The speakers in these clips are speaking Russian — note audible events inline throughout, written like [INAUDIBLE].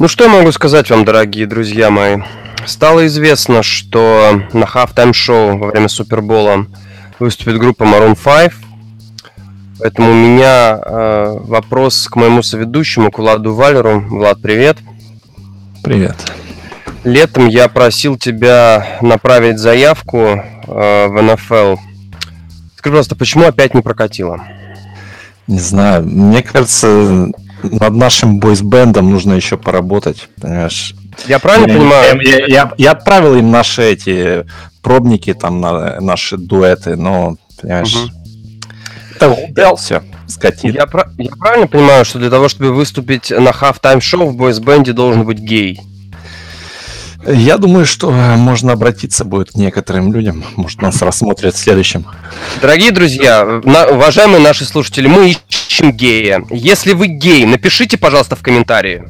Ну что я могу сказать вам, дорогие друзья мои? Стало известно, что на Halftime шоу во время Супербола выступит группа Maroon 5. Поэтому у меня э, вопрос к моему соведущему, к Владу Валеру. Влад, привет. Привет. Летом я просил тебя направить заявку э, в НФЛ. Скажи, просто, почему опять не прокатило? Не знаю. Мне кажется, над нашим бойсбендом нужно еще поработать, понимаешь? Я правильно я, понимаю? Я, я, я отправил им наши эти пробники, там, на наши дуэты, но, понимаешь, угу. это удался, скотина. Я, я правильно понимаю, что для того, чтобы выступить на half-time шоу в бойсбенде должен быть гей? Я думаю, что можно обратиться будет к некоторым людям. Может, нас рассмотрят в следующем. Дорогие друзья, на, уважаемые наши слушатели, мы ищем гея. Если вы гей, напишите, пожалуйста, в комментарии.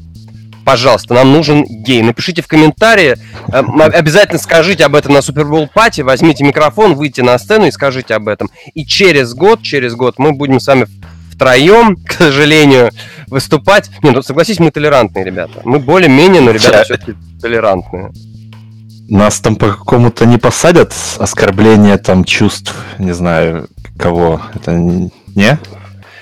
Пожалуйста, нам нужен гей. Напишите в комментарии. Э, обязательно скажите об этом на Супербол Пати. Возьмите микрофон, выйдите на сцену и скажите об этом. И через год, через год мы будем с вами втроем, к сожалению, выступать. Не, ну согласись, мы толерантные ребята. Мы более-менее, но ребята все-таки толерантные. Нас там по какому-то не посадят оскорбление там чувств, не знаю, кого. Это не?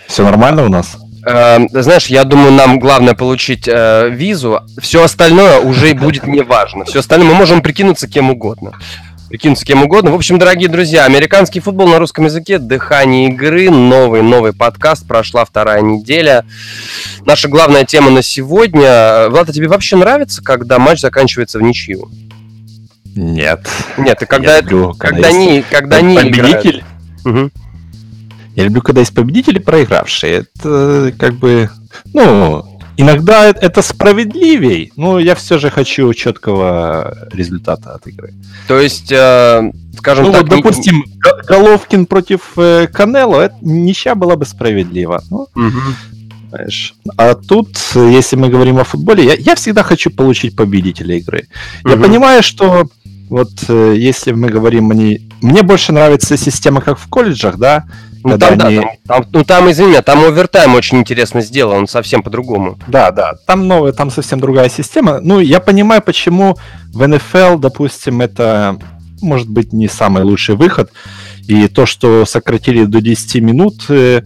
Все нормально у нас? Э, знаешь, я думаю, нам главное получить э, визу. Все остальное уже будет не важно. Все остальное мы можем прикинуться кем угодно прикинуться кем угодно. В общем, дорогие друзья, американский футбол на русском языке, дыхание игры, новый, новый подкаст, прошла вторая неделя. Наша главная тема на сегодня. Влад, а тебе вообще нравится, когда матч заканчивается в ничью? Нет. Нет, и когда, я люблю, когда, когда они, когда они победитель. Угу. Я люблю, когда есть победители проигравшие. Это как бы, ну, Иногда это справедливей, но я все же хочу четкого результата от игры. То есть, э, скажем ну, так... Вот, допустим, Головкин против э, Канело, это ничья была бы справедлива. Ну, угу. знаешь. А тут, если мы говорим о футболе, я, я всегда хочу получить победителя игры. Угу. Я понимаю, что вот э, если мы говорим, мне, мне больше нравится система, как в колледжах, да, ну там, они... да, там, там, ну там, извини, там овертайм очень интересно сделан, он совсем по-другому. Да, да, там новая, там совсем другая система. Ну, я понимаю, почему в НФЛ, допустим, это может быть не самый лучший выход. И то, что сократили до 10 минут э,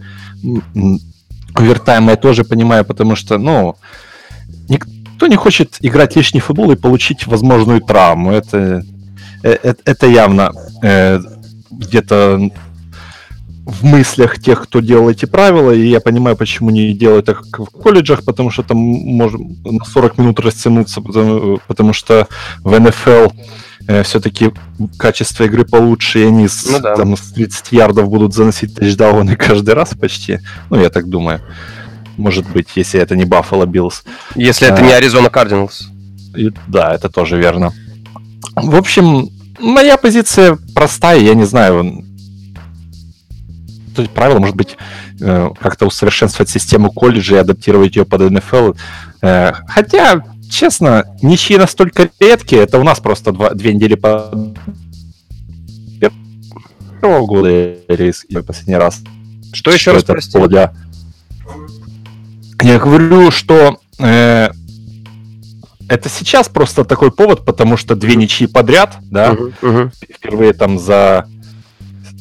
овертайм, я тоже понимаю, потому что, ну, никто не хочет играть лишний футбол и получить возможную травму. Это, это, это явно э, где-то в мыслях тех, кто делал эти правила, и я понимаю, почему не делают так в колледжах, потому что там можем на 40 минут растянуться, потому, потому что в НФЛ э, все-таки качество игры получше, и они с, ну, да. там, с 30 ярдов будут заносить тачдауны [LAUGHS] каждый раз почти. Ну, я так думаю. Может быть, если это не Баффало Биллс. Если а, это не Аризона Кардиналс. Да, это тоже верно. В общем, моя позиция простая, я не знаю, то есть правило, может быть, э, как-то усовершенствовать систему колледжа и адаптировать ее под НФЛ. Э, хотя, честно, ничьи настолько редкие, это у нас просто два, две недели по первого года или последний раз. Что еще раз, прости? Для... Я говорю, что э, это сейчас просто такой повод, потому что две ничьи подряд, да, uh-huh, uh-huh. впервые там за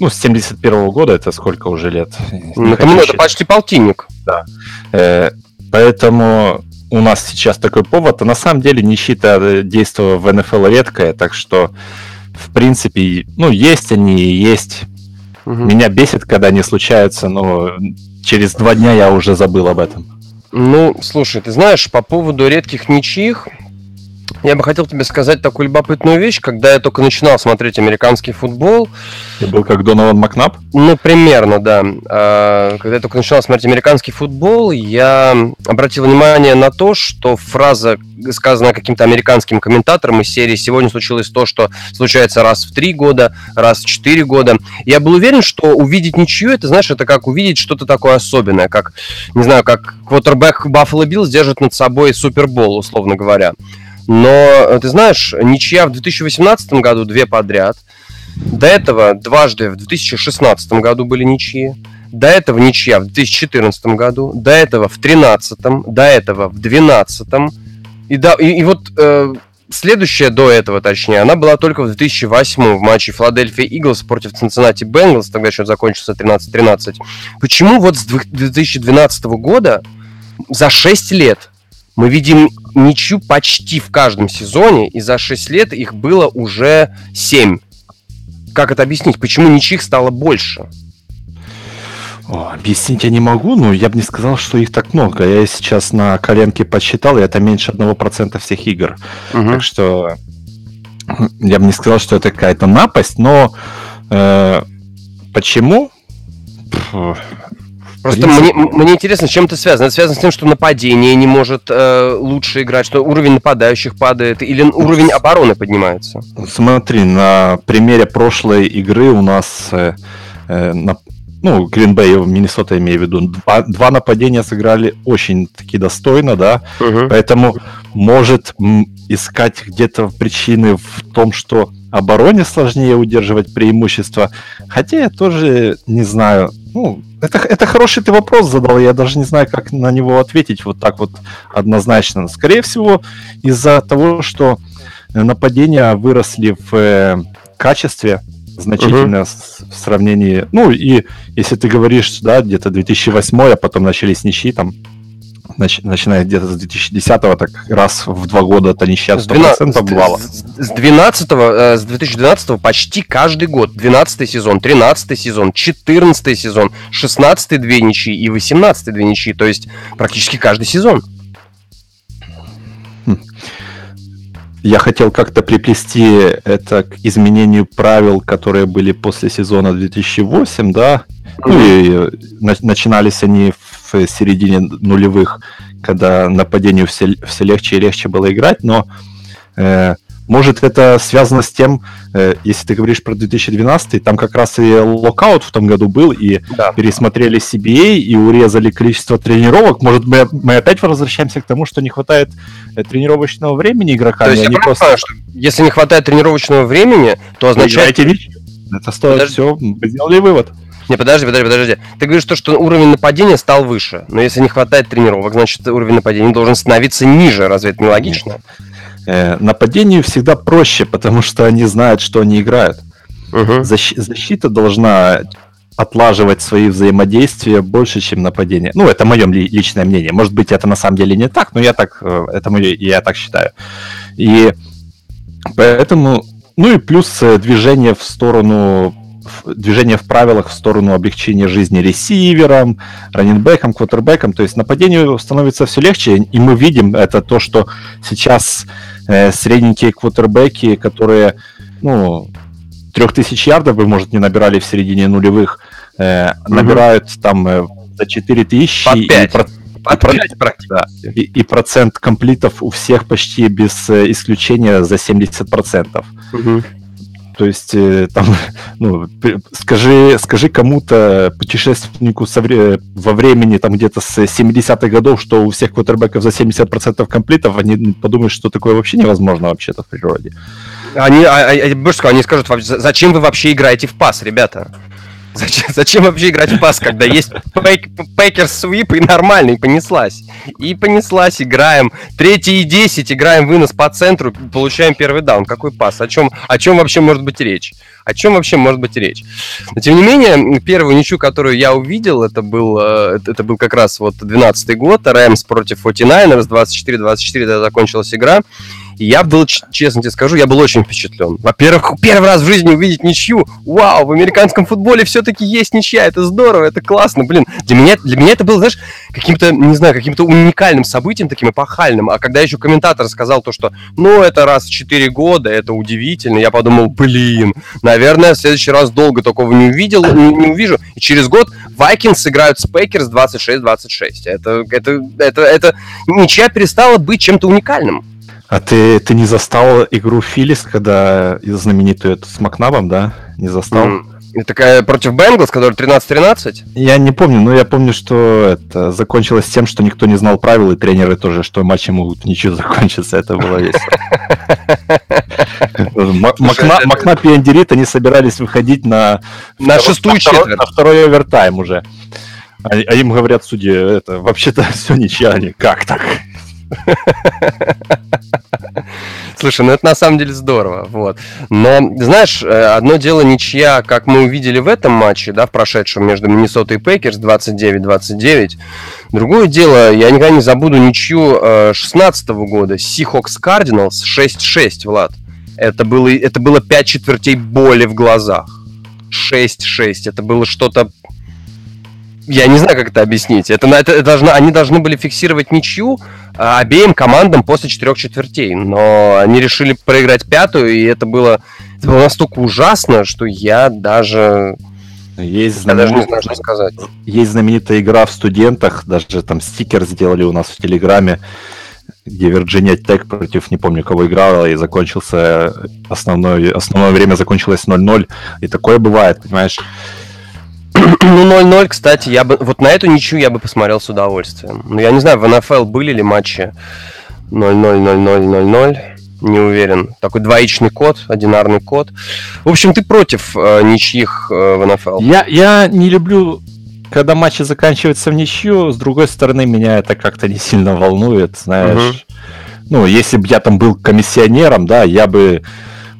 ну, с 71 -го года это сколько уже лет? Ну, это, это почти полтинник. Да. Э, поэтому у нас сейчас такой повод, а на самом деле нищита действия в НФЛ редкая, так что, в принципе, ну, есть они и есть. Угу. Меня бесит, когда они случаются, но через два дня я уже забыл об этом. Ну, слушай, ты знаешь, по поводу редких ничьих, я бы хотел тебе сказать такую любопытную вещь. Когда я только начинал смотреть американский футбол... Ты был как Донован Макнап? Ну, примерно, да. А, когда я только начинал смотреть американский футбол, я обратил внимание на то, что фраза, сказанная каким-то американским комментатором из серии «Сегодня случилось то, что случается раз в три года, раз в четыре года». Я был уверен, что увидеть ничью, это, знаешь, это как увидеть что-то такое особенное, как, не знаю, как квотербек Баффало Биллс держит над собой Супербол, условно говоря. Но, э, ты знаешь, ничья в 2018 году две подряд. До этого дважды в 2016 году были ничьи. До этого ничья в 2014 году. До этого в 2013. До этого в 2012. И да, и, и вот э, следующая до этого, точнее, она была только в 2008 в матче Филадельфия Иглс против Цинциннати Бенгалс, тогда счет закончился 13-13. Почему вот с 2012 года за 6 лет мы видим ничью почти в каждом сезоне, и за 6 лет их было уже 7. Как это объяснить? Почему ничьих стало больше? О, объяснить я не могу, но я бы не сказал, что их так много. Я сейчас на коленке подсчитал, и это меньше 1% всех игр. Угу. Так что я бы не сказал, что это какая-то напасть, но э, почему? Просто мне, мне интересно, с чем это связано. Это связано с тем, что нападение не может э, лучше играть, что уровень нападающих падает, или уровень обороны поднимается? Смотри, на примере прошлой игры у нас э, э, на, ну, Гринбей, Миннесота имею в виду, два, два нападения сыграли очень таки достойно, да, угу. поэтому может искать где-то причины в том, что обороне сложнее удерживать преимущество, хотя я тоже не знаю, ну, это, это хороший ты вопрос задал, я даже не знаю, как на него ответить вот так вот однозначно. Скорее всего, из-за того, что нападения выросли в э, качестве, значительно угу. в сравнении. Ну, и если ты говоришь, да, где-то 2008, а потом начались ничьи, там, нач, начиная где-то с 2010-го, так раз в два года это ничья 100% бывало. С, с 12 э, с 2012 почти каждый год. 12 сезон, 13 сезон, 14 сезон, 16 две ничьи и 18 две ничьи. То есть практически каждый сезон. я хотел как-то приплести это к изменению правил, которые были после сезона 2008, да, ну и на, начинались они в середине нулевых, когда нападению все, все легче и легче было играть, но э, может, это связано с тем, э, если ты говоришь про 2012, там как раз и локаут в том году был, и да. пересмотрели CBA, и урезали количество тренировок. Может, мы, мы опять возвращаемся к тому, что не хватает э, тренировочного времени игрокам. То есть я просто... понимаю, что если не хватает тренировочного времени, то означает... Это стоит Подожди. все, мы сделали вывод. Не, подожди, подожди, подожди. Ты говоришь, то, что уровень нападения стал выше. Но если не хватает тренировок, значит уровень нападения должен становиться ниже. Разве это не логично? Э, нападению всегда проще, потому что они знают, что они играют. Угу. Защ- защита должна отлаживать свои взаимодействия больше, чем нападение. Ну, это мое ли, личное мнение. Может быть, это на самом деле не так, но я так, э, это мое, я так считаю. И поэтому, ну и плюс э, движение в сторону движение в правилах в сторону облегчения жизни ресиверам, раненбекам, квотербекам. То есть нападению становится все легче, и мы видим это то, что сейчас э, средненькие квотербеки, которые, ну, 3000 ярдов вы, может, не набирали в середине нулевых, э, угу. набирают там э, за 4000 Под 5. и, под 5 да, и, и процент комплитов у всех почти без э, исключения за 70%. Угу. То есть, э, там, [LAUGHS] ну, скажи, скажи кому-то, путешественнику со вре- во времени, там, где-то с 70-х годов, что у всех квотербеков за 70% комплитов, они подумают, что такое вообще невозможно вообще-то в природе. Они, а, а, больше они скажут, зачем вы вообще играете в пас, ребята? Зачем, зачем вообще играть в пас, когда есть пейкер свип и нормально, и понеслась. И понеслась, играем. Третий и 10, играем вынос по центру, получаем первый даун. Какой пас? О чем, о чем вообще может быть речь? О чем вообще может быть речь? Но тем не менее, первую ничью, которую я увидел, это был, э, это был как раз вот 12 год, Рэмс против 49ers, 24-24, когда закончилась игра. Я был, честно тебе скажу, я был очень впечатлен. Во-первых, первый раз в жизни увидеть ничью. Вау, в американском футболе все-таки есть ничья. Это здорово, это классно. Блин, для меня, для меня это было, знаешь, каким-то, не знаю, каким-то уникальным событием, таким эпохальным. А когда еще комментатор сказал то, что, ну, это раз в 4 года, это удивительно, я подумал, блин, наверное, в следующий раз долго такого не увидел, не, не увижу. И через год Vikings сыграют с Пейкерс 26-26. Это, это, это, это ничья перестала быть чем-то уникальным. А ты, ты не застал игру Филис, когда знаменитую эту с Макнабом, да? Не застал? Mm. Такая против Бенглс, который 13-13? Я не помню, но я помню, что это закончилось тем, что никто не знал правил, и тренеры тоже, что матчи могут ничего [LAUGHS] закончиться. Это было весело. [LAUGHS] Макнап и Андерит, они собирались выходить на... На шестую четверть. На второй овертайм уже. А, а им говорят судьи, это вообще-то [LAUGHS] все ничья, они как так? Слушай, ну это на самом деле здорово, вот. Но, знаешь, э, одно дело ничья, как мы увидели в этом матче, да, в прошедшем между Миннесотой и Пейкерс 29-29. Другое дело, я никогда не забуду ничью 16 -го года, Seahawks Cardinals 6-6, Влад. Это было, это было 5 четвертей боли в глазах. 6-6. Это было что-то я не знаю, как это объяснить. Это, это, это должно, они должны были фиксировать ничью а, обеим командам после четырех четвертей, но они решили проиграть пятую, и это было, это было настолько ужасно, что я даже есть я даже не знаю, что сказать. Есть знаменитая игра в студентах, даже там стикер сделали у нас в Телеграме, где Virginia Tech против не помню кого играла, и закончился основное, основное время закончилось 0-0. И такое бывает, понимаешь? Ну, 0-0, кстати, я бы... Вот на эту ничью я бы посмотрел с удовольствием. Ну, я не знаю, в НФЛ были ли матчи 0-0-0-0-0-0. Не уверен. Такой двоичный код, одинарный код. В общем, ты против э, ничьих э, в НФЛ? Я, я не люблю, когда матчи заканчиваются в ничью. С другой стороны, меня это как-то не сильно волнует, знаешь. Угу. Ну, если бы я там был комиссионером, да, я бы,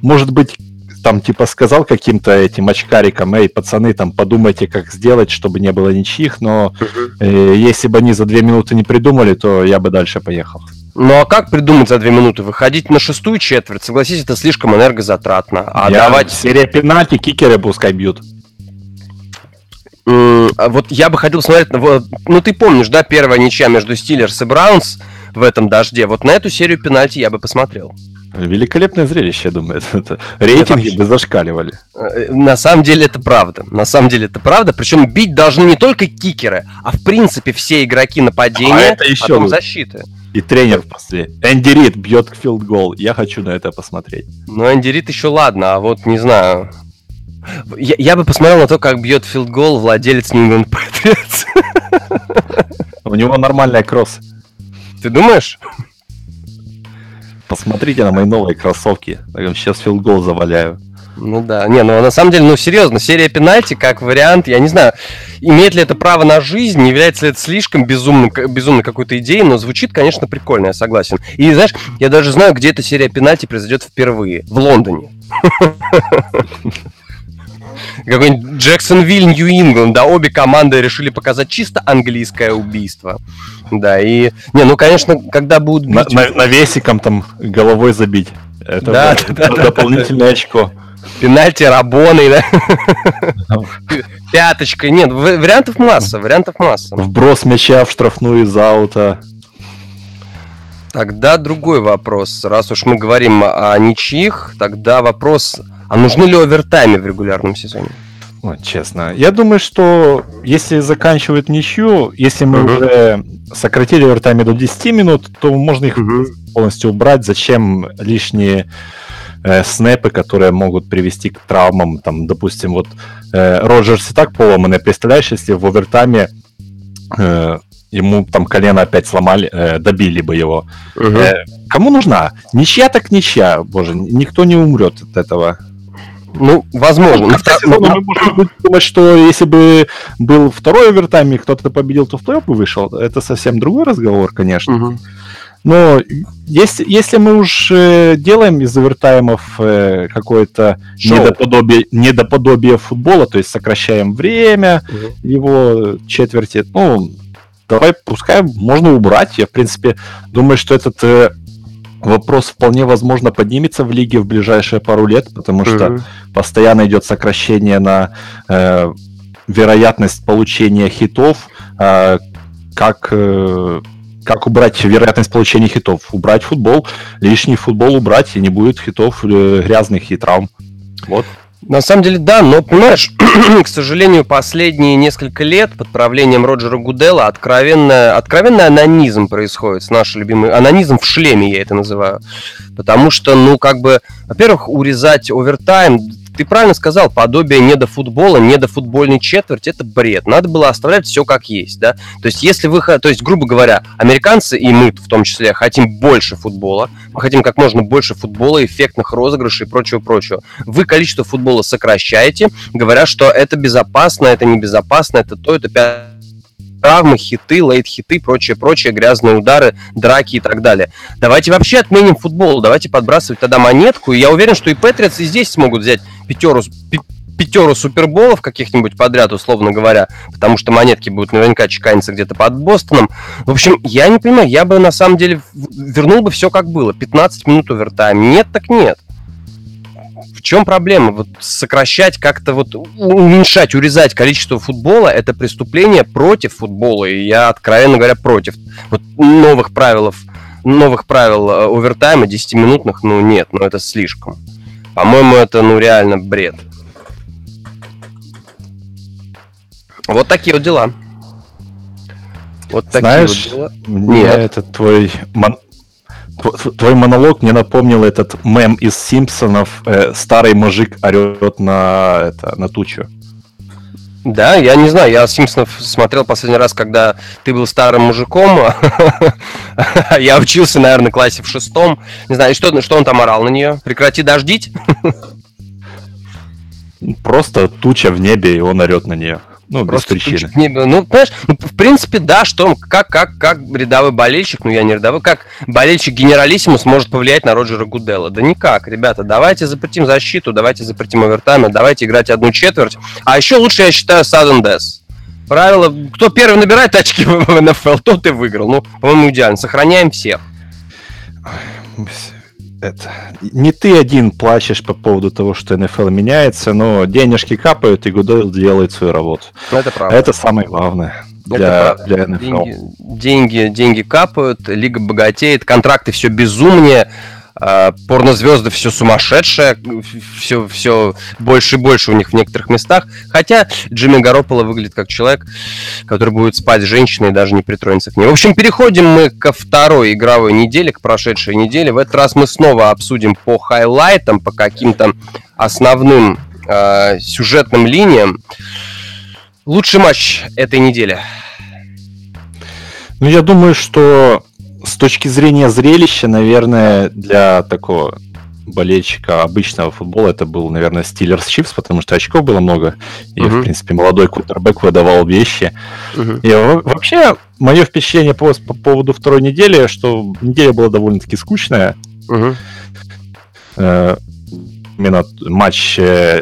может быть, там типа сказал каким-то этим очкарикам, эй, пацаны, там подумайте, как сделать, чтобы не было ничьих, но э, если бы они за две минуты не придумали, то я бы дальше поехал. Ну а как придумать за две минуты? Выходить на шестую четверть, согласитесь, это слишком энергозатратно. А я, давать... Серия пенальти, кикеры пускай бьют. А вот я бы хотел смотреть, ну ты помнишь, да, первая ничья между Стиллерс и Браунс в этом дожде. Вот на эту серию пенальти я бы посмотрел. Великолепное зрелище, я думаю. [LAUGHS] Это, рейтинги бы зашкаливали. Э, на самом деле это правда. На самом деле это правда. Причем бить должны не только кикеры, а в принципе все игроки нападения, а это еще потом защиты. И тренер после. Энди Рид бьет филд гол. Я хочу на это посмотреть. Ну, Энди Рид еще ладно, а вот не знаю. Я, я бы посмотрел на то, как бьет филд гол владелец Нью-Ингланд Патриотс. У него нормальная кросс. Ты думаешь? Посмотрите на мои новые кроссовки. Сейчас филгол заваляю. Ну да, не, ну на самом деле, ну серьезно, серия пенальти как вариант, я не знаю, имеет ли это право на жизнь, является ли это слишком безумным, безумной какой-то идеей, но звучит, конечно, прикольно, я согласен. И знаешь, я даже знаю, где эта серия пенальти произойдет впервые. В Лондоне. Какой-нибудь Джексонвилл, Нью-Ингланд, да, обе команды решили показать чисто английское убийство. Да, и... Не, ну, конечно, когда будут бить... На, на, навесиком там головой забить. Это да, да, да, дополнительное да, очко. Пенальти Рабоной, да? Пяточкой. Нет, вариантов масса, вариантов масса. Вброс мяча в штрафную из аута. Тогда другой вопрос. Раз уж мы говорим о ничьих, тогда вопрос а нужны ли овертаймы в регулярном сезоне? Вот, честно. Я думаю, что если заканчивают ничью, если мы uh-huh. уже сократили овертайме до 10 минут, то можно их uh-huh. полностью убрать. Зачем лишние э, снэпы, которые могут привести к травмам? Там, допустим, вот э, Роджерс и так поломанный. Представляешь, если в овертайме э, ему там колено опять сломали, э, добили бы его. Uh-huh. Э, кому нужна? Ничья так ничья, боже, никто не умрет от этого. Ну, возможно. Ну, кстати, но мы можем думать, что если бы был второй овертайм и кто-то победил, то в плей бы вышел. Это совсем другой разговор, конечно. Угу. Но если, если мы уж э, делаем из овертаймов э, какое-то недоподобие, недоподобие футбола, то есть сокращаем время угу. его четверти, ну, давай, пускай можно убрать. Я, в принципе, думаю, что этот э, вопрос вполне возможно поднимется в лиге в ближайшие пару лет, потому что mm-hmm. постоянно идет сокращение на э, вероятность получения хитов. Э, как, э, как убрать вероятность получения хитов? Убрать футбол, лишний футбол убрать, и не будет хитов э, грязных и травм. Вот. На самом деле, да, но, понимаешь, [CLEARS THROAT] к сожалению, последние несколько лет под правлением Роджера Гудела откровенный, откровенный анонизм происходит с нашей любимой... Анонизм в шлеме, я это называю. Потому что, ну, как бы, во-первых, урезать овертайм ты правильно сказал, подобие не до футбола, не до футбольной четверти, это бред. Надо было оставлять все как есть, да. То есть, если вы, то есть, грубо говоря, американцы и мы в том числе хотим больше футбола, мы хотим как можно больше футбола, эффектных розыгрышей и прочего-прочего. Вы количество футбола сокращаете, говоря, что это безопасно, это небезопасно, это то, это пятое травмы, хиты, лейт-хиты, прочие-прочие грязные удары, драки и так далее. Давайте вообще отменим футбол, давайте подбрасывать тогда монетку, и я уверен, что и Патриотс и здесь смогут взять пятеру, пятеру суперболов каких-нибудь подряд, условно говоря, потому что монетки будут наверняка чеканиться где-то под Бостоном. В общем, я не понимаю, я бы на самом деле вернул бы все как было. 15 минут овертайм. Нет, так нет. В чем проблема? Вот сокращать как-то вот уменьшать, урезать количество футбола это преступление против футбола. И я, откровенно говоря, против вот новых правил, новых правил э, овертайма 10-минутных, ну нет, ну это слишком. По-моему, это ну реально бред. Вот такие вот дела. Вот такие Знаешь, вот дела. Мне Нет. этот твой мон... твой монолог мне напомнил этот мем из Симпсонов. Э, старый мужик орет на это на тучу. Да, я не знаю, я Симпсонов смотрел последний раз, когда ты был старым мужиком. [LAUGHS] я учился, наверное, в классе в шестом. Не знаю, что, что он там орал на нее? Прекрати дождить? Просто туча в небе, и он орет на нее. Ну, Просто без причины. Не, ну, понимаешь, ну, в принципе, да, что как, как, как рядовой болельщик, ну я не рядовой, как болельщик генералиссимус может повлиять на Роджера Гудела? Да никак, ребята, давайте запретим защиту, давайте запретим овертаймы, давайте играть одну четверть. А еще лучше, я считаю, sudden death. Правило, кто первый набирает очки [LAUGHS] в НФЛ, тот и выиграл. Ну, по-моему, идеально. Сохраняем всех это, не ты один плачешь по поводу того, что НФЛ меняется, но денежки капают, и Гудел делает свою работу. Это правда. Это самое главное для, для НФЛ. Деньги, деньги, деньги капают, лига богатеет, контракты все безумнее. А, порнозвезды все сумасшедшее, все, все больше и больше у них в некоторых местах. Хотя Джимми Гарополо выглядит как человек, который будет спать с женщиной и даже не притронется к ней. В общем, переходим мы ко второй игровой неделе, к прошедшей неделе. В этот раз мы снова обсудим по хайлайтам, по каким-то основным э, сюжетным линиям. Лучший матч этой недели. Ну, я думаю, что с точки зрения зрелища, наверное, для такого болельщика обычного футбола это был, наверное, Стиллерс Чипс, потому что очков было много, и, uh-huh. в принципе, молодой кутербэк выдавал вещи. Uh-huh. И вообще, мое впечатление по, по поводу второй недели, что неделя была довольно-таки скучная. Uh-huh. Э, именно матч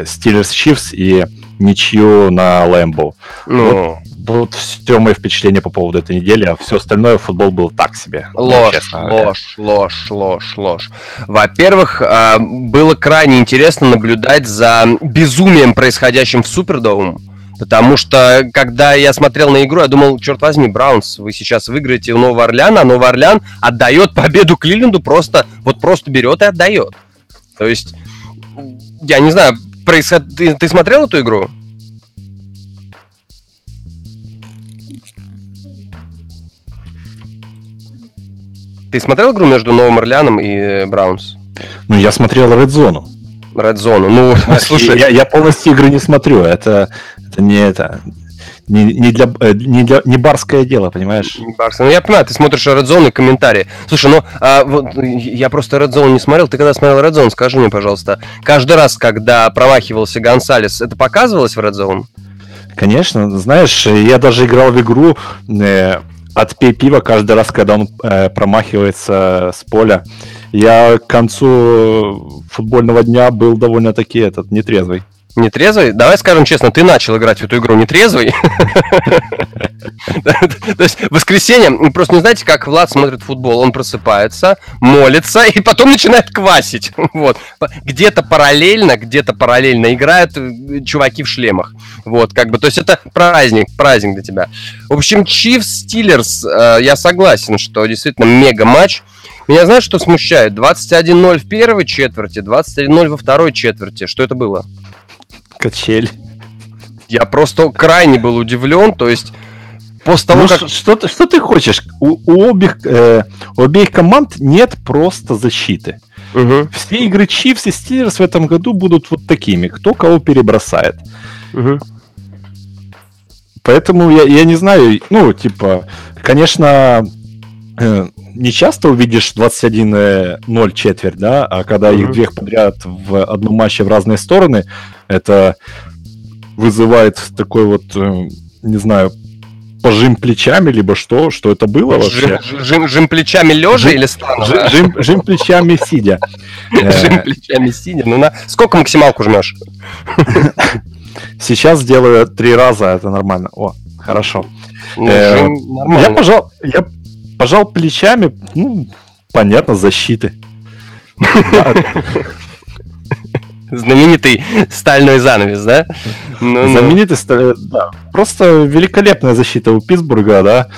Стиллерс Чипс и ничью на Лэмбо. Ну, вот вот все мои впечатления по поводу этой недели, а все остальное футбол был так себе. Ну, ложь, честно, ложь, ложь, ложь, ложь. Во-первых, а, было крайне интересно наблюдать за безумием, происходящим в Супердоум. Потому что, когда я смотрел на игру, я думал, черт возьми, Браунс, вы сейчас выиграете у Нового Орлеана, а Новый Орлеан отдает победу Кливленду просто, вот просто берет и отдает. То есть, я не знаю, происход... ты, ты смотрел эту игру? Ты смотрел игру между Новым Орлеаном и э, Браунс? Ну, я смотрел Red Zone. Red Zone. Ну, [LAUGHS] слушай... Я, я полностью игры не смотрю. Это, это не это... Не, не, для, э, не, для, не барское дело, понимаешь? Не барское. Ну, я понимаю, ты смотришь Red Zone и комментарии. Слушай, ну, а, вот, я просто Red Zone не смотрел. Ты когда смотрел Red Zone, скажи мне, пожалуйста, каждый раз, когда промахивался Гонсалес, это показывалось в Red Zone? Конечно. Знаешь, я даже играл в игру... Э, отпей пиво каждый раз, когда он э, промахивается с поля. Я к концу футбольного дня был довольно-таки этот нетрезвый. Нетрезвый? Давай скажем честно, ты начал играть в эту игру нетрезвый. То есть в воскресенье, просто не знаете, как Влад смотрит футбол. Он просыпается, молится и потом начинает квасить. Вот. Где-то параллельно, где-то параллельно играют э, чуваки в шлемах. Вот, как бы, то есть это праздник, праздник для тебя. В общем, Chiefs Steelers, э, я согласен, что действительно мега матч. Меня знаешь, что смущает? 21-0 в первой четверти, 21-0 во второй четверти. Что это было? Качель. Я просто крайне был удивлен, то есть после того, ну, как... Что, что, что ты хочешь? У, у, обеих, э, у обеих команд нет просто защиты. Угу. Все игры Chiefs и Steelers в этом году будут вот такими. Кто кого перебросает. Угу. Поэтому я, я не знаю, ну, типа, конечно, э, не часто увидишь 21-0 четверть, да, а когда mm-hmm. их двех подряд в одном матче в разные стороны, это вызывает такой вот, э, не знаю, пожим плечами, либо что? Что это было вообще? Жим, жим, жим плечами лежа или становая? Жим, жим плечами сидя. [LAUGHS] Жим плечами сидя. Ну, на... Сколько максималку жмешь? [LAUGHS] Сейчас делаю три раза, это нормально. О, хорошо. Ну, э, я пожал, я пожал плечами, ну, понятно, защиты. [LAUGHS] Знаменитый стальной занавес, да? Ну, ну. Знаменитый стальной, да. Просто великолепная защита у Питтсбурга, да.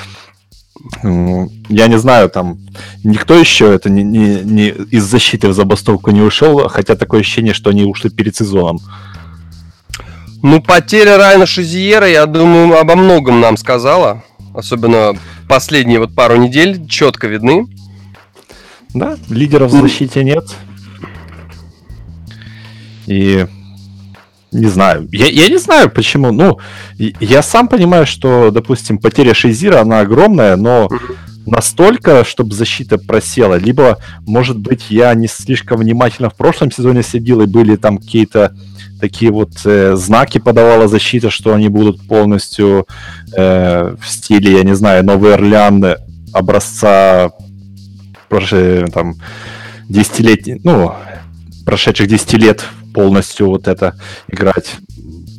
Я не знаю, там никто еще это не, не, не из защиты в забастовку не ушел, хотя такое ощущение, что они ушли перед сезоном. Ну, потеря Райана Шизиера, я думаю, обо многом нам сказала. Особенно последние вот пару недель четко видны. Да, лидеров в защите нет. И не знаю. Я, я не знаю, почему. Ну, я сам понимаю, что, допустим, потеря Шейзира, она огромная, но настолько, чтобы защита просела. Либо, может быть, я не слишком внимательно в прошлом сезоне следил, и были там какие-то такие вот э, знаки подавала защита, что они будут полностью э, в стиле, я не знаю, Новый Орлеан образца прошлые, там, десятилетий, ну, прошедших 10 лет полностью вот это играть.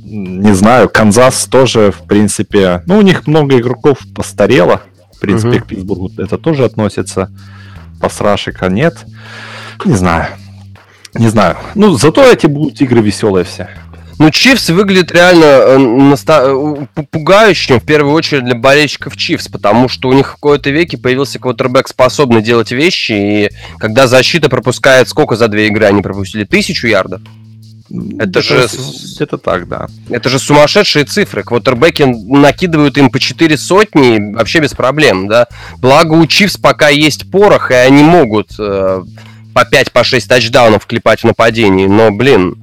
Не знаю, Канзас тоже, в принципе, ну, у них много игроков постарело. В принципе, угу. к Питтсбургу это тоже относится. Пасрашика нет. Не знаю. Не знаю. Ну, зато эти будут игры веселые все. Ну, Чивс выглядит реально э. Э, пугающим, в первую очередь, для болельщиков Чивс, потому что у них в какой-то веке появился квотербек, способный делать вещи, и когда защита пропускает сколько за две игры они пропустили? Тысячу ярдов? Это же... Это так, да. Это же сумасшедшие цифры. Квотербеки накидывают им по 4 сотни вообще без проблем, да. Благо у Чивс пока есть порох, и они могут э, по 5-6 по тачдаунов клепать в нападении. Но, блин,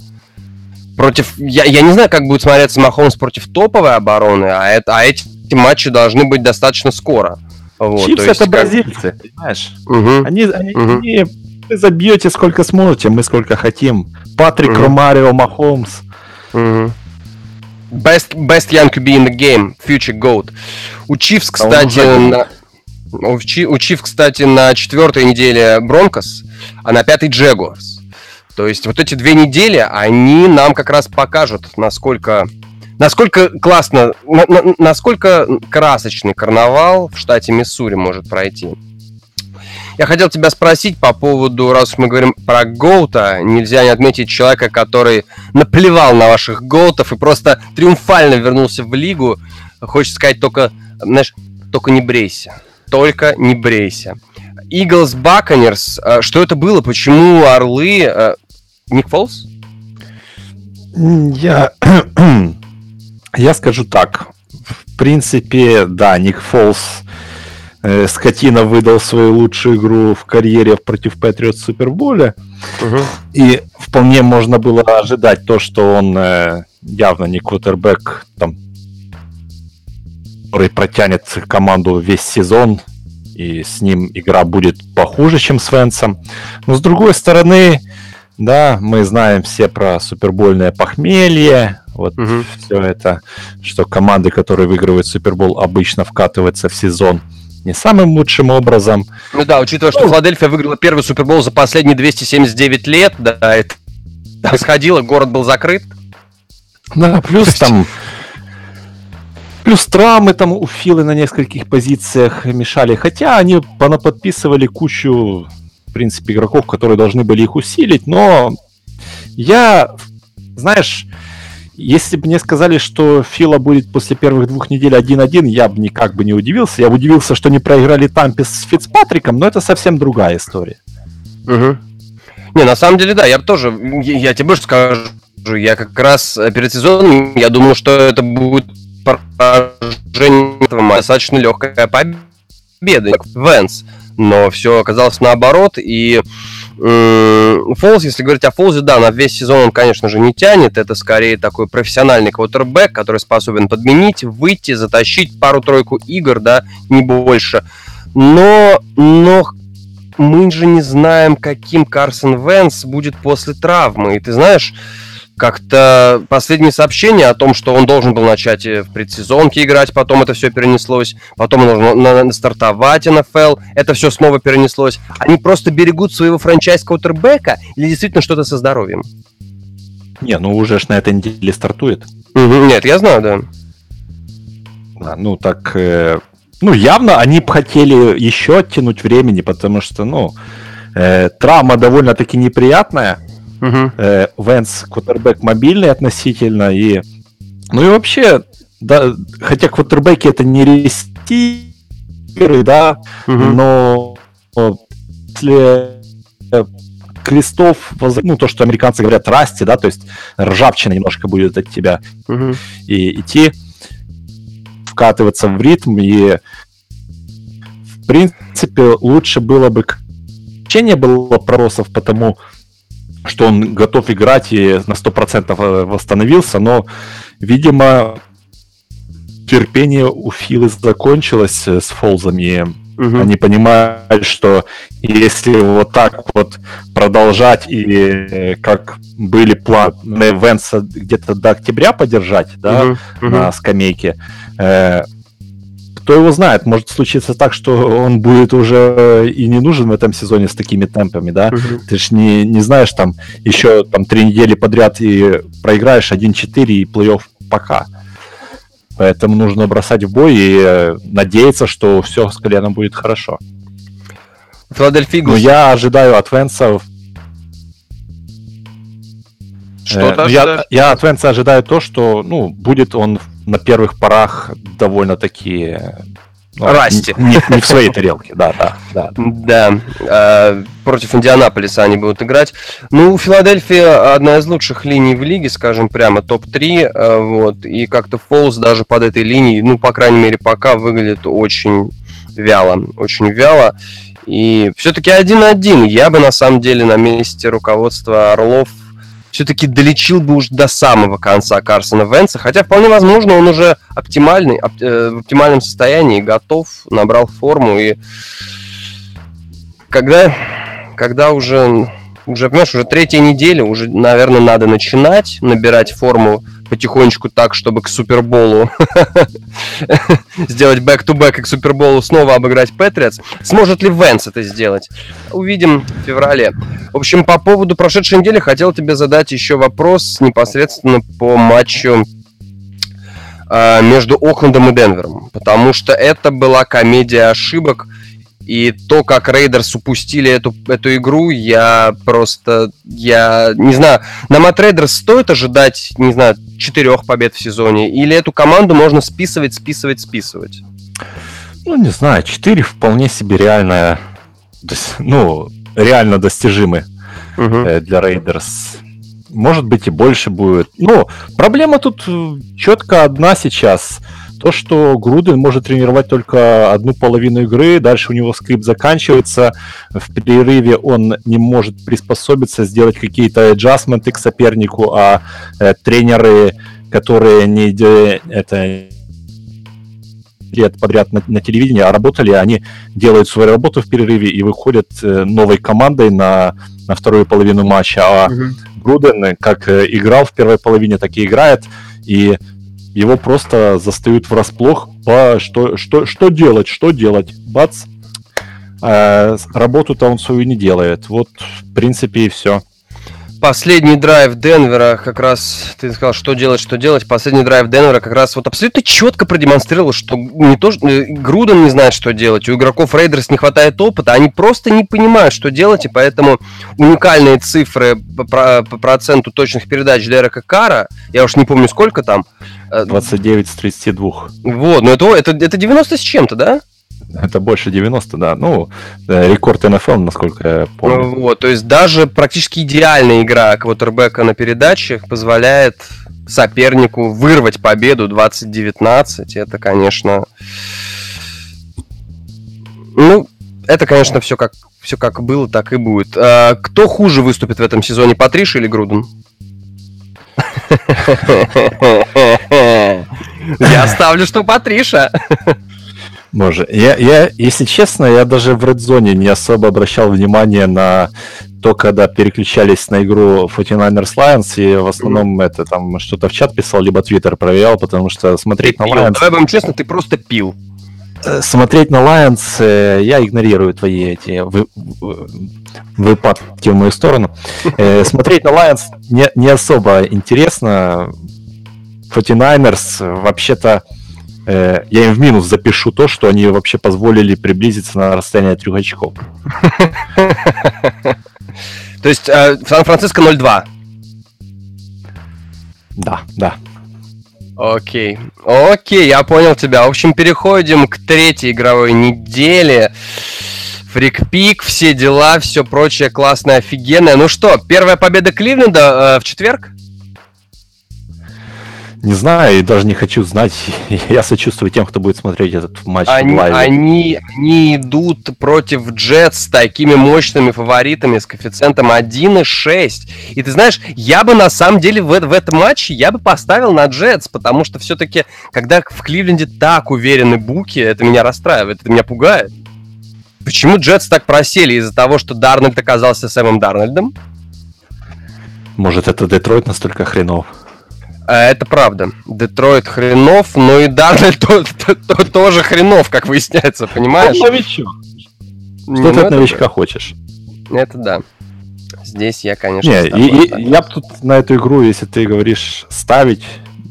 против... Я, я не знаю, как будет смотреться Махомс против топовой обороны, а, это, а эти матчи должны быть достаточно скоро. Вот, Чипс это как... бразильцы, понимаешь? Угу. Они, они, угу. они вы забьете сколько сможете, мы сколько хотим. Патрик угу. Ромарио Махомс. Угу. Best, best young QB in the game, future GOAT. У Чивс, кстати, а на... У Чивс, кстати, на четвертой неделе Бронкос, а на пятой Джегуарс. То есть вот эти две недели, они нам как раз покажут, насколько, насколько классно, на, на, насколько красочный карнавал в штате Миссури может пройти. Я хотел тебя спросить по поводу, раз мы говорим про Гоута, нельзя не отметить человека, который наплевал на ваших Гоутов и просто триумфально вернулся в лигу. Хочется сказать только, знаешь, только не брейся. Только не брейся. Eagles Buccaneers, э, что это было? Почему Орлы э, Ник Фолс? Я, [CLEARS THROAT] я скажу так. В принципе, да, Ник Фолс э, скотина выдал свою лучшую игру в карьере против Патриот в Суперболе. Угу. И вполне можно было ожидать то, что он э, явно не квотербек, там, который протянет команду весь сезон, и с ним игра будет похуже, чем с Венсом. Но с другой стороны, да, мы знаем все про супербольное похмелье, вот угу. все это, что команды, которые выигрывают Супербол, обычно вкатываются в сезон не самым лучшим образом. Ну да, учитывая, что ну, Филадельфия выиграла первый Супербол за последние 279 лет, да, это происходило, город был закрыт. Да, плюс там Плюс травмы там у Филы на нескольких позициях мешали. Хотя они понаподписывали кучу принципе, игроков, которые должны были их усилить, но я, знаешь, если бы мне сказали, что Фила будет после первых двух недель 1-1, я бы никак бы не удивился. Я бы удивился, что не проиграли Тампе с Фицпатриком, но это совсем другая история. Угу. Не, на самом деле, да, я тоже, я, я тебе больше скажу, я как раз перед сезоном, я думал, что это будет поражение достаточно легкая победа. Венс но все оказалось наоборот, и Фолз, если говорить о Фолзе, да, на весь сезон он, конечно же, не тянет. Это скорее такой профессиональный квотербек, который способен подменить, выйти, затащить пару-тройку игр, да, не больше. Но, но мы же не знаем, каким Карсон Венс будет после травмы. И ты знаешь, как-то последние сообщения о том, что он должен был начать э, в предсезонке играть, потом это все перенеслось, потом он должен на, на, стартовать НФЛ, это все снова перенеслось. Они просто берегут своего франчайз-каутербека или действительно что-то со здоровьем? Не, ну уже ж на этой неделе стартует. Угу, нет, я знаю, да. А, ну так, э, ну явно они бы хотели еще оттянуть времени, потому что, ну, э, травма довольно-таки неприятная. Угу. Э, Венс квотербек мобильный относительно. И, ну и вообще, да, хотя квотербеки это не ресиверы, да, угу. но после крестов, ну, то, что американцы говорят, расти, да, то есть ржавчина немножко будет от тебя, угу. и идти, вкатываться в ритм, и в принципе лучше было бы вообще не было проросов, потому что он готов играть и на 100% э, восстановился, но, видимо, терпение у Филы закончилось э, с Фолзами. Угу. Они понимают, что если вот так вот продолжать и э, как были планы Венса где-то до октября подержать, да, угу. на скамейке, э, кто его знает, может случиться так, что он будет уже и не нужен в этом сезоне с такими темпами, да? Угу. Ты ж не, не знаешь, там еще там три недели подряд и проиграешь 1-4 и плей-офф пока. Поэтому нужно бросать в бой и э, надеяться, что все с коленом будет хорошо. Филадельфия Ну, я ожидаю от Венса... Что э, ну, я, я от Венса ожидаю то, что ну, будет он на первых порах довольно-таки ну, Расти. Не, не в своей тарелке, да, да, да. Да, э, против Индианаполиса они будут играть. Ну, Филадельфия одна из лучших линий в лиге, скажем прямо, топ-3, э, вот, и как-то Фолс даже под этой линией, ну, по крайней мере, пока выглядит очень вяло, очень вяло. И все-таки один-один. Я бы, на самом деле, на месте руководства Орлов все-таки долечил бы уж до самого конца Карсона Венса, хотя вполне возможно он уже оптимальный, оп, э, в оптимальном состоянии, готов, набрал форму и когда, когда уже уже, понимаешь, уже третья неделя, уже, наверное, надо начинать набирать форму потихонечку так, чтобы к Суперболу [LAUGHS] сделать back-to-back и к Суперболу снова обыграть Патриотс. Сможет ли Вентц это сделать? Увидим в феврале. В общем, по поводу прошедшей недели хотел тебе задать еще вопрос непосредственно по матчу а, между Оклендом и Денвером, потому что это была комедия ошибок, и то, как Рейдерс упустили эту, эту игру, я просто, я не знаю, на Мат Рейдерс стоит ожидать, не знаю, четырех побед в сезоне, или эту команду можно списывать, списывать, списывать? Ну, не знаю, четыре вполне себе реальная, ну, реально достижимы угу. для Рейдерс. Может быть и больше будет. Ну, проблема тут э, четко одна сейчас – то, что Груден может тренировать только одну половину игры, дальше у него скрипт заканчивается, в перерыве он не может приспособиться, сделать какие-то adjustment ы к сопернику, а э, тренеры, которые не это лет подряд на, на телевидении, а работали, они делают свою работу в перерыве и выходят э, новой командой на, на вторую половину матча. А угу. Груден как э, играл в первой половине, так и играет. И его просто застают врасплох. По, что, что, что делать, что делать? Бац. А, работу-то он свою не делает. Вот, в принципе, и все. Последний драйв Денвера, как раз ты сказал, что делать, что делать. Последний драйв Денвера как раз вот абсолютно четко продемонстрировал, что не то, что э, Груден не знает, что делать. У игроков Рейдерс не хватает опыта, они просто не понимают, что делать, и поэтому уникальные цифры по, по проценту точных передач Дерека Кара, я уж не помню сколько там. 29 э, с 32. Вот, ну это, это, это 90 с чем-то, да? Это больше 90, да. Ну, э, рекорд НФЛ, насколько я помню. Ну, вот, то есть даже практически идеальная игра квотербека на передачах позволяет сопернику вырвать победу 2019. Это, конечно... Ну, это, конечно, все как, все как было, так и будет. А, кто хуже выступит в этом сезоне, Патриш или Груден? [LAUGHS] Я ставлю, что Патриша. Боже, я, я, если честно, я даже в Red Zone не особо обращал внимание на то, когда переключались на игру 49ers Lions, и в основном mm. это там что-то в чат писал, либо Твиттер проверял, потому что смотреть ты на Lions... Давай будем честно, ты просто пил. Э, смотреть на Lions э, я игнорирую твои эти вы, выпадки в мою сторону. Э, смотреть на Lions не, не особо интересно. 49ers вообще-то я им в минус запишу то, что они вообще позволили приблизиться на расстояние трех очков. [LAUGHS] То есть Сан-Франциско 0-2. Да, да. Окей. Окей, я понял тебя. В общем, переходим к третьей игровой неделе. Фрикпик, все дела, все прочее классное, офигенное. Ну что, первая победа Кливленда э, в четверг? Не знаю и даже не хочу знать. [LAUGHS] Я сочувствую тем, кто будет смотреть этот матч они, в Они, они идут против Джетс с такими мощными фаворитами с коэффициентом 1,6. И ты знаешь, я бы на самом деле в, в этом матче я бы поставил на Джетс, потому что все-таки, когда в Кливленде так уверены Буки, это меня расстраивает, это меня пугает. Почему Джетс так просели? Из-за того, что Дарнольд оказался Сэмом Дарнольдом? Может, это Детройт настолько хренов? А, это правда. Детройт хренов, но и Дарнольд [LAUGHS] то, то, то, тоже хренов, как выясняется, понимаешь? Он новичок. Что ты от новичка хочешь? Это да. Здесь я, конечно, Не, и, и, я бы тут на эту игру, если ты говоришь ставить,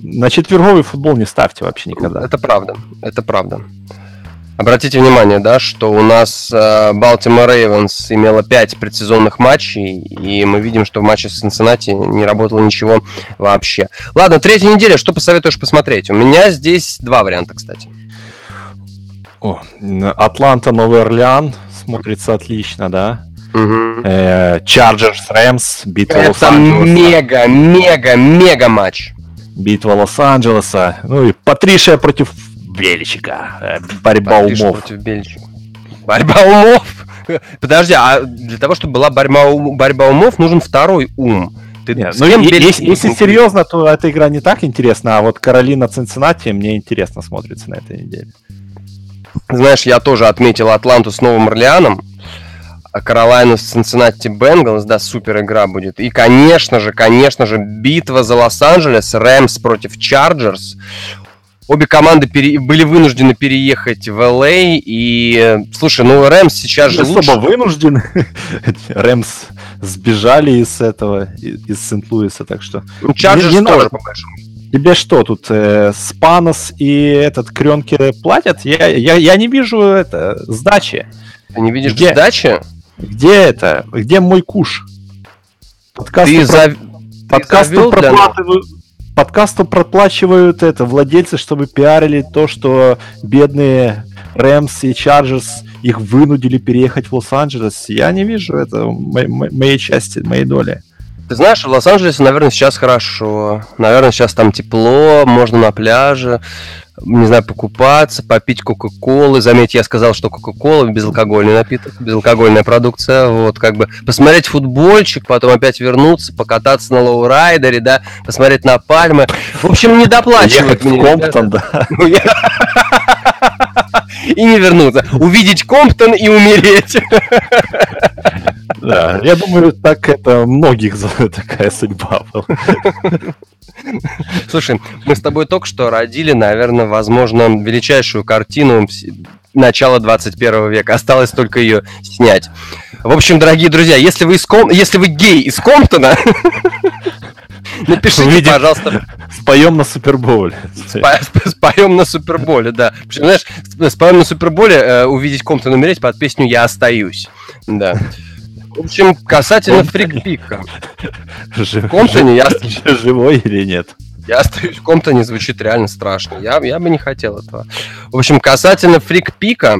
на четверговый футбол не ставьте вообще никогда. Это правда, это правда. Обратите внимание, да, что у нас Балтимор э, Рейвенс имела 5 предсезонных матчей, и мы видим, что в матче с Цинциннати не работало ничего вообще. Ладно, третья неделя, что посоветуешь посмотреть? У меня здесь два варианта, кстати. О, Атланта, Новый Орлеан смотрится отлично, да? Чарджерс, Рэмс, битва Это мега, мега, мега матч. Битва Лос-Анджелеса. Ну и Патришия против Бельчика. Э, борьба Париж умов. Против Бельчика. Борьба умов? [LAUGHS] Подожди, а для того, чтобы была борьба, борьба умов, нужен второй ум. Ты Нет, ну, если, если серьезно, то эта игра не так интересна, а вот Каролина Цинциннати мне интересно смотрится на этой неделе. Знаешь, я тоже отметил Атланту с Новым Орлеаном, а Каролайну с Цинциннати Бенгалс, да, супер игра будет. И, конечно же, конечно же, битва за Лос-Анджелес, Рэмс против Чарджерс. Обе команды пере... были вынуждены переехать в ЛА, и, слушай, ну Рэмс сейчас же особо лучше... вынуждены. [LAUGHS] Рэмс сбежали из этого, из Сент-Луиса, так что... Ну, Чарджерс не, не тоже, по большому Тебе что, тут э, Спанос и этот Кренки платят? Я, я, я не вижу это, сдачи. Ты не видишь Где? сдачи? Где это? Где мой куш? Подкасты Ты про... за... Подкасты про подкасту проплачивают это владельцы, чтобы пиарили то, что бедные Рэмс и Чарджерс их вынудили переехать в Лос-Анджелес. Я не вижу это моей, части, моей доли. Ты знаешь, в Лос-Анджелесе, наверное, сейчас хорошо. Наверное, сейчас там тепло, можно на пляже не знаю, покупаться, попить Кока-Колы. Заметьте, я сказал, что Кока-Кола безалкогольный напиток, безалкогольная продукция. Вот, как бы посмотреть футбольчик, потом опять вернуться, покататься на лоурайдере, да, посмотреть на пальмы. В общем, не доплачивать мне. Комптон, да. Ну, [LAUGHS] и не вернуться. Увидеть Комптон и умереть. [LAUGHS] Да, я думаю, так это многих [LAUGHS] такая судьба была. Слушай, мы с тобой только что родили, наверное, возможно, величайшую картину начала 21 века. Осталось только ее снять. В общем, дорогие друзья, если вы, из Ком... если вы гей из Комптона, [LAUGHS] Напишите, Увидим, пожалуйста. Споем на Суперболе. Споем [LAUGHS] на Суперболе, да. Знаешь, споем на Суперболе, э, увидеть Комптон умереть под песню «Я остаюсь». Да. В общем, касательно фрикпика. [LAUGHS] В Комптоне я... [LAUGHS] Живой или нет? Я остаюсь в Комптоне, звучит реально страшно. Я, я бы не хотел этого. В общем, касательно фрикпика,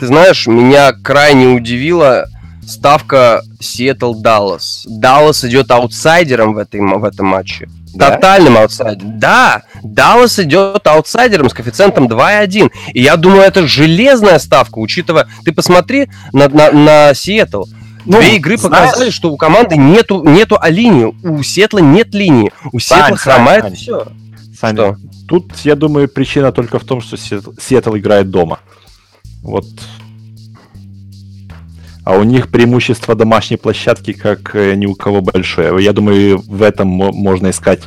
ты знаешь, меня крайне удивило ставка Сиэтл Даллас. Даллас идет аутсайдером в, этой, в этом матче. Да? Тотальным аутсайдером. Да, Даллас идет аутсайдером с коэффициентом 2,1. И я думаю, это железная ставка, учитывая... Ты посмотри на, на, на Сиэтл. Ну, Две игры знаешь... показали, что у команды нету, нету а линии. У Сиэтла нет линии. У Сиэтла хромает все. Саня, что? Тут, я думаю, причина только в том, что Сиэтл играет дома. Вот а у них преимущество домашней площадки как э, ни у кого большое. Я думаю, в этом можно искать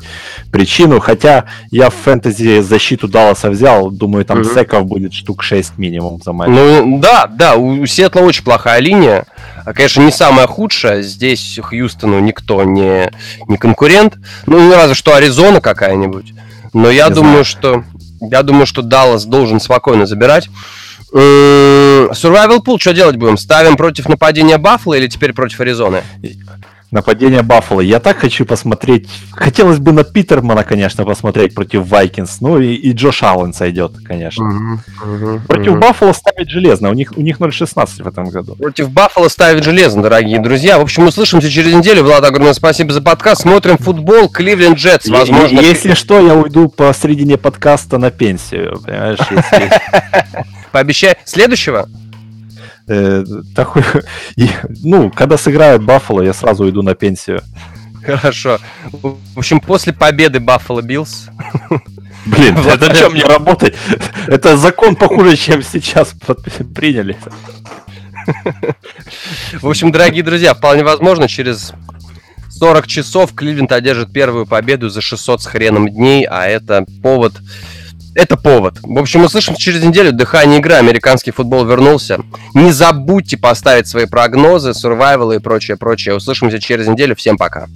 причину. Хотя я в фэнтези защиту Далласа взял, думаю, там угу. секов будет штук 6 минимум за матч. Ну да, да, у Сиэтла очень плохая линия. А, конечно, не самая худшая. Здесь Хьюстону никто не, не конкурент. Ну, разве что Аризона какая-нибудь. Но я не думаю, знаю. что я думаю, что Даллас должен спокойно забирать. Survival Pool, что делать будем? Ставим против нападения Баффала или теперь против Аризоны? Нападение Баффала. Я так хочу посмотреть. Хотелось бы на Питермана, конечно, посмотреть против Вайкинс. Ну и, и Джош Аллен сойдет, конечно. Угу, угу, против угу. Баффала ставить железно. У них, у них 0-16 в этом году. Против Баффала ставить железно, дорогие друзья. В общем, услышимся через неделю. Влад, огромное спасибо за подкаст. Смотрим футбол. Кливленд Джетс, возможно. Если что, я уйду по посредине подкаста на пенсию. Понимаешь. [LAUGHS] Пообещай следующего. Э, такой, [LAUGHS] ну, когда сыграют Баффало, я сразу иду на пенсию. Хорошо. В общем, после победы Баффало Биллс. Блин, [LAUGHS] это чем мне работать? Это закон похуже, чем сейчас приняли. В общем, дорогие друзья, вполне возможно, через 40 часов Кливленд одержит первую победу за 600 с хреном дней, а это повод это повод. В общем, услышим через неделю. Дыхание игры. Американский футбол вернулся. Не забудьте поставить свои прогнозы, сурвайвалы и прочее, прочее. Услышимся через неделю. Всем пока.